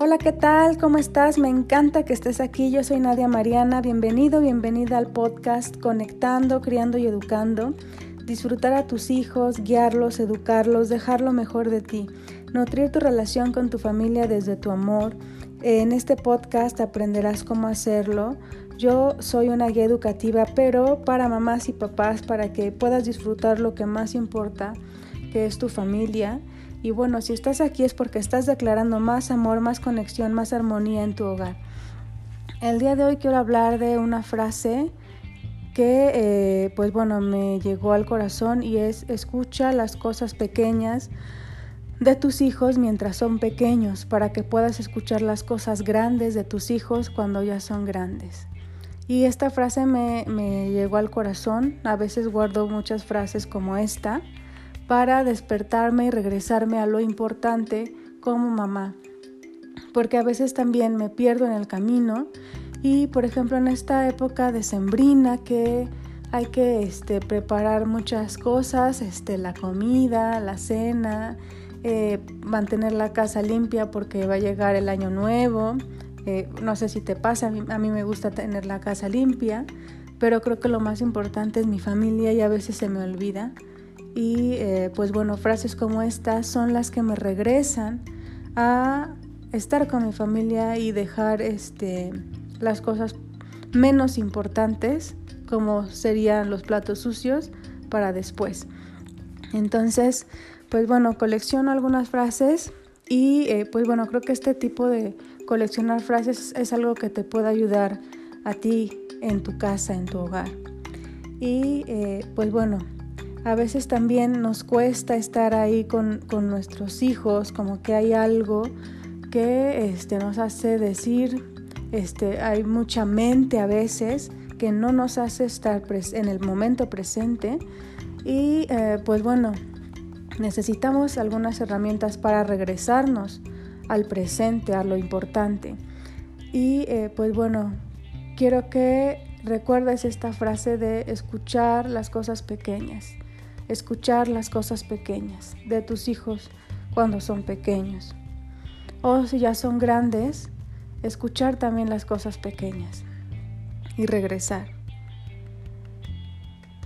Hola, ¿qué tal? ¿Cómo estás? Me encanta que estés aquí. Yo soy Nadia Mariana. Bienvenido, bienvenida al podcast Conectando, Criando y Educando. Disfrutar a tus hijos, guiarlos, educarlos, dejar lo mejor de ti. Nutrir tu relación con tu familia desde tu amor. En este podcast aprenderás cómo hacerlo. Yo soy una guía educativa, pero para mamás y papás, para que puedas disfrutar lo que más importa, que es tu familia y bueno, si estás aquí es porque estás declarando más amor, más conexión, más armonía en tu hogar. El día de hoy quiero hablar de una frase que eh, pues bueno me llegó al corazón y es escucha las cosas pequeñas de tus hijos mientras son pequeños para que puedas escuchar las cosas grandes de tus hijos cuando ya son grandes. Y esta frase me, me llegó al corazón, a veces guardo muchas frases como esta para despertarme y regresarme a lo importante como mamá. Porque a veces también me pierdo en el camino y por ejemplo en esta época de sembrina que hay que este, preparar muchas cosas, este, la comida, la cena, eh, mantener la casa limpia porque va a llegar el año nuevo. Eh, no sé si te pasa, a mí me gusta tener la casa limpia, pero creo que lo más importante es mi familia y a veces se me olvida. Y eh, pues bueno, frases como estas son las que me regresan a estar con mi familia y dejar este, las cosas menos importantes, como serían los platos sucios, para después. Entonces, pues bueno, colecciono algunas frases y eh, pues bueno, creo que este tipo de coleccionar frases es algo que te puede ayudar a ti en tu casa, en tu hogar. Y eh, pues bueno, a veces también nos cuesta estar ahí con, nuestros hijos, como que hay algo que este, nos hace decir, este, hay mucha mente a veces que no nos hace estar en el momento presente y eh, pues bueno, necesitamos algunas herramientas para regresarnos al presente, a lo importante. Y eh, pues bueno, quiero que recuerdes esta frase de escuchar las cosas pequeñas escuchar las cosas pequeñas de tus hijos cuando son pequeños. O si ya son grandes, escuchar también las cosas pequeñas y regresar.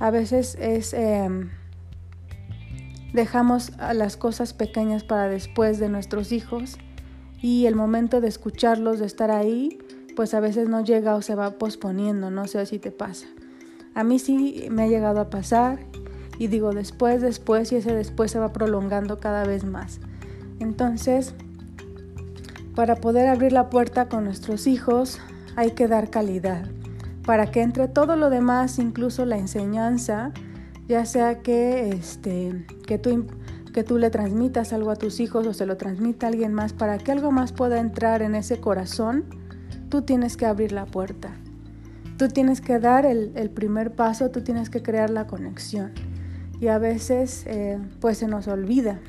A veces es em, dejamos las cosas pequeñas para después de nuestros hijos y el momento de escucharlos, de estar ahí, pues a veces no llega o se va posponiendo, no sé si te pasa. A mí sí me ha llegado a pasar y digo después, después y ese después se va prolongando cada vez más. Entonces, para poder abrir la puerta con nuestros hijos hay que dar calidad, para que entre todo lo demás, incluso la enseñanza, ya sea que, este, que, tú, que tú le transmitas algo a tus hijos o se lo transmita a alguien más, para que algo más pueda entrar en ese corazón, tú tienes que abrir la puerta. Tú tienes que dar el, el primer paso, tú tienes que crear la conexión y a veces eh, pues se nos olvida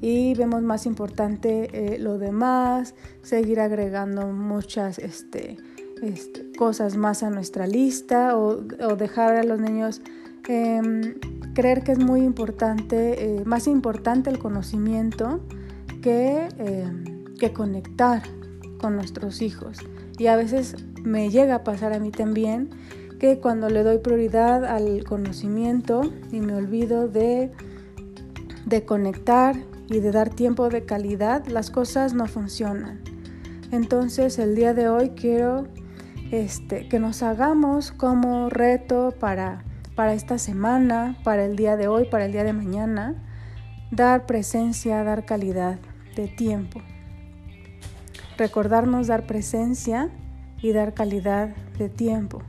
y vemos más importante eh, lo demás, seguir agregando muchas este, este, cosas más a nuestra lista o, dejar a los niños em, creer que es muy importante, eh, más importante el conocimiento que, em, que conectar con nuestros hijos. Y a veces me llega a pasar a mí también que cuando le doy prioridad al conocimiento y me olvido de, de conectar y de dar tiempo de calidad, las cosas no funcionan. Entonces el día de hoy quiero este, que nos hagamos como reto para, para esta semana, para el día de hoy, para el día de mañana, dar presencia, dar calidad de tiempo. Recordarnos dar presencia y dar calidad de tiempo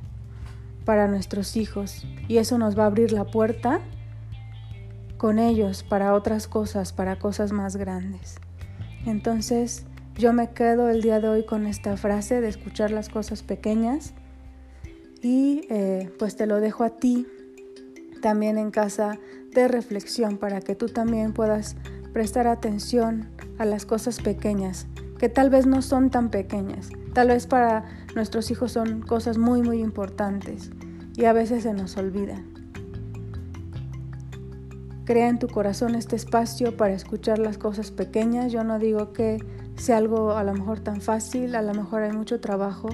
para nuestros hijos. Y eso nos va a abrir la puerta con ellos para otras cosas, para cosas más grandes. Entonces yo me quedo el día de hoy con esta frase de escuchar las cosas pequeñas. Y eh, pues te lo dejo a ti también en casa de reflexión para que tú también puedas prestar atención a las cosas pequeñas que tal vez no son tan pequeñas, tal vez para nuestros hijos son cosas muy muy importantes y a veces se nos olvidan. Crea en tu corazón este espacio para escuchar las cosas pequeñas. Yo no digo que sea algo a lo mejor tan fácil, a lo mejor hay mucho trabajo,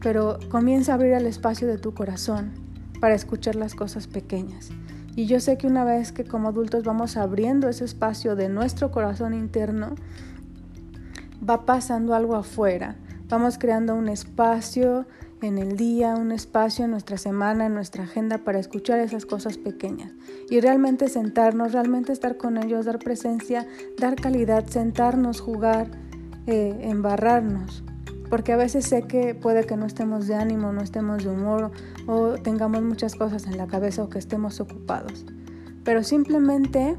pero comienza a abrir el espacio de tu corazón para escuchar las cosas pequeñas. Y yo sé que una vez que como adultos vamos abriendo ese espacio de nuestro corazón interno, va pasando algo afuera. Vamos creando un espacio en el día, un espacio en nuestra semana, en nuestra agenda para escuchar esas cosas pequeñas y realmente sentarnos, realmente estar con ellos, dar presencia, dar calidad, sentarnos, jugar, eh, embarrarnos. Porque a veces sé que puede que no estemos de ánimo, no estemos de humor o tengamos muchas cosas en la cabeza o que estemos ocupados. Pero simplemente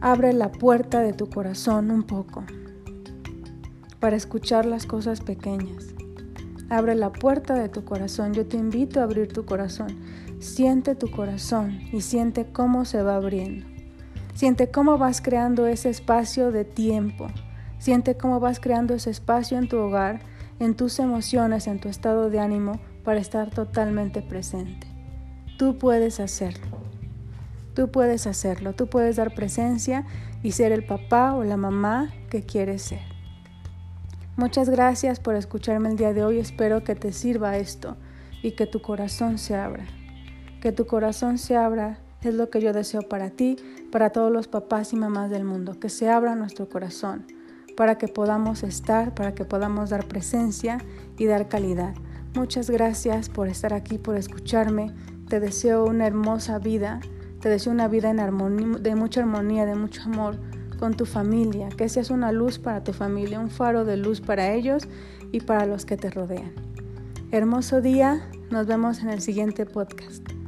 abre la puerta de tu corazón un poco para escuchar las cosas pequeñas. Abre la puerta de tu corazón. Yo te invito a abrir tu corazón. Siente tu corazón y siente cómo se va abriendo. Siente cómo vas creando ese espacio de tiempo. Siente cómo vas creando ese espacio en tu hogar, en tus emociones, en tu estado de ánimo para estar totalmente presente. Tú puedes hacerlo. Tú puedes hacerlo. Tú puedes dar presencia y ser el papá o la mamá que quieres ser. Muchas gracias por escucharme el día de hoy. Espero que te sirva esto y que tu corazón se abra. Que tu corazón se abra es lo que yo deseo para ti, para todos los papás y mamás del mundo. Que se abra nuestro corazón para que podamos estar, para que podamos dar presencia y dar calidad. Muchas gracias por estar aquí, por escucharme. Te deseo una hermosa vida. Te deseo una vida de mucha armonía, de mucho amor con tu familia, que seas una luz para tu familia, un faro de luz para ellos y para los que te rodean. Hermoso día, nos vemos en el siguiente podcast.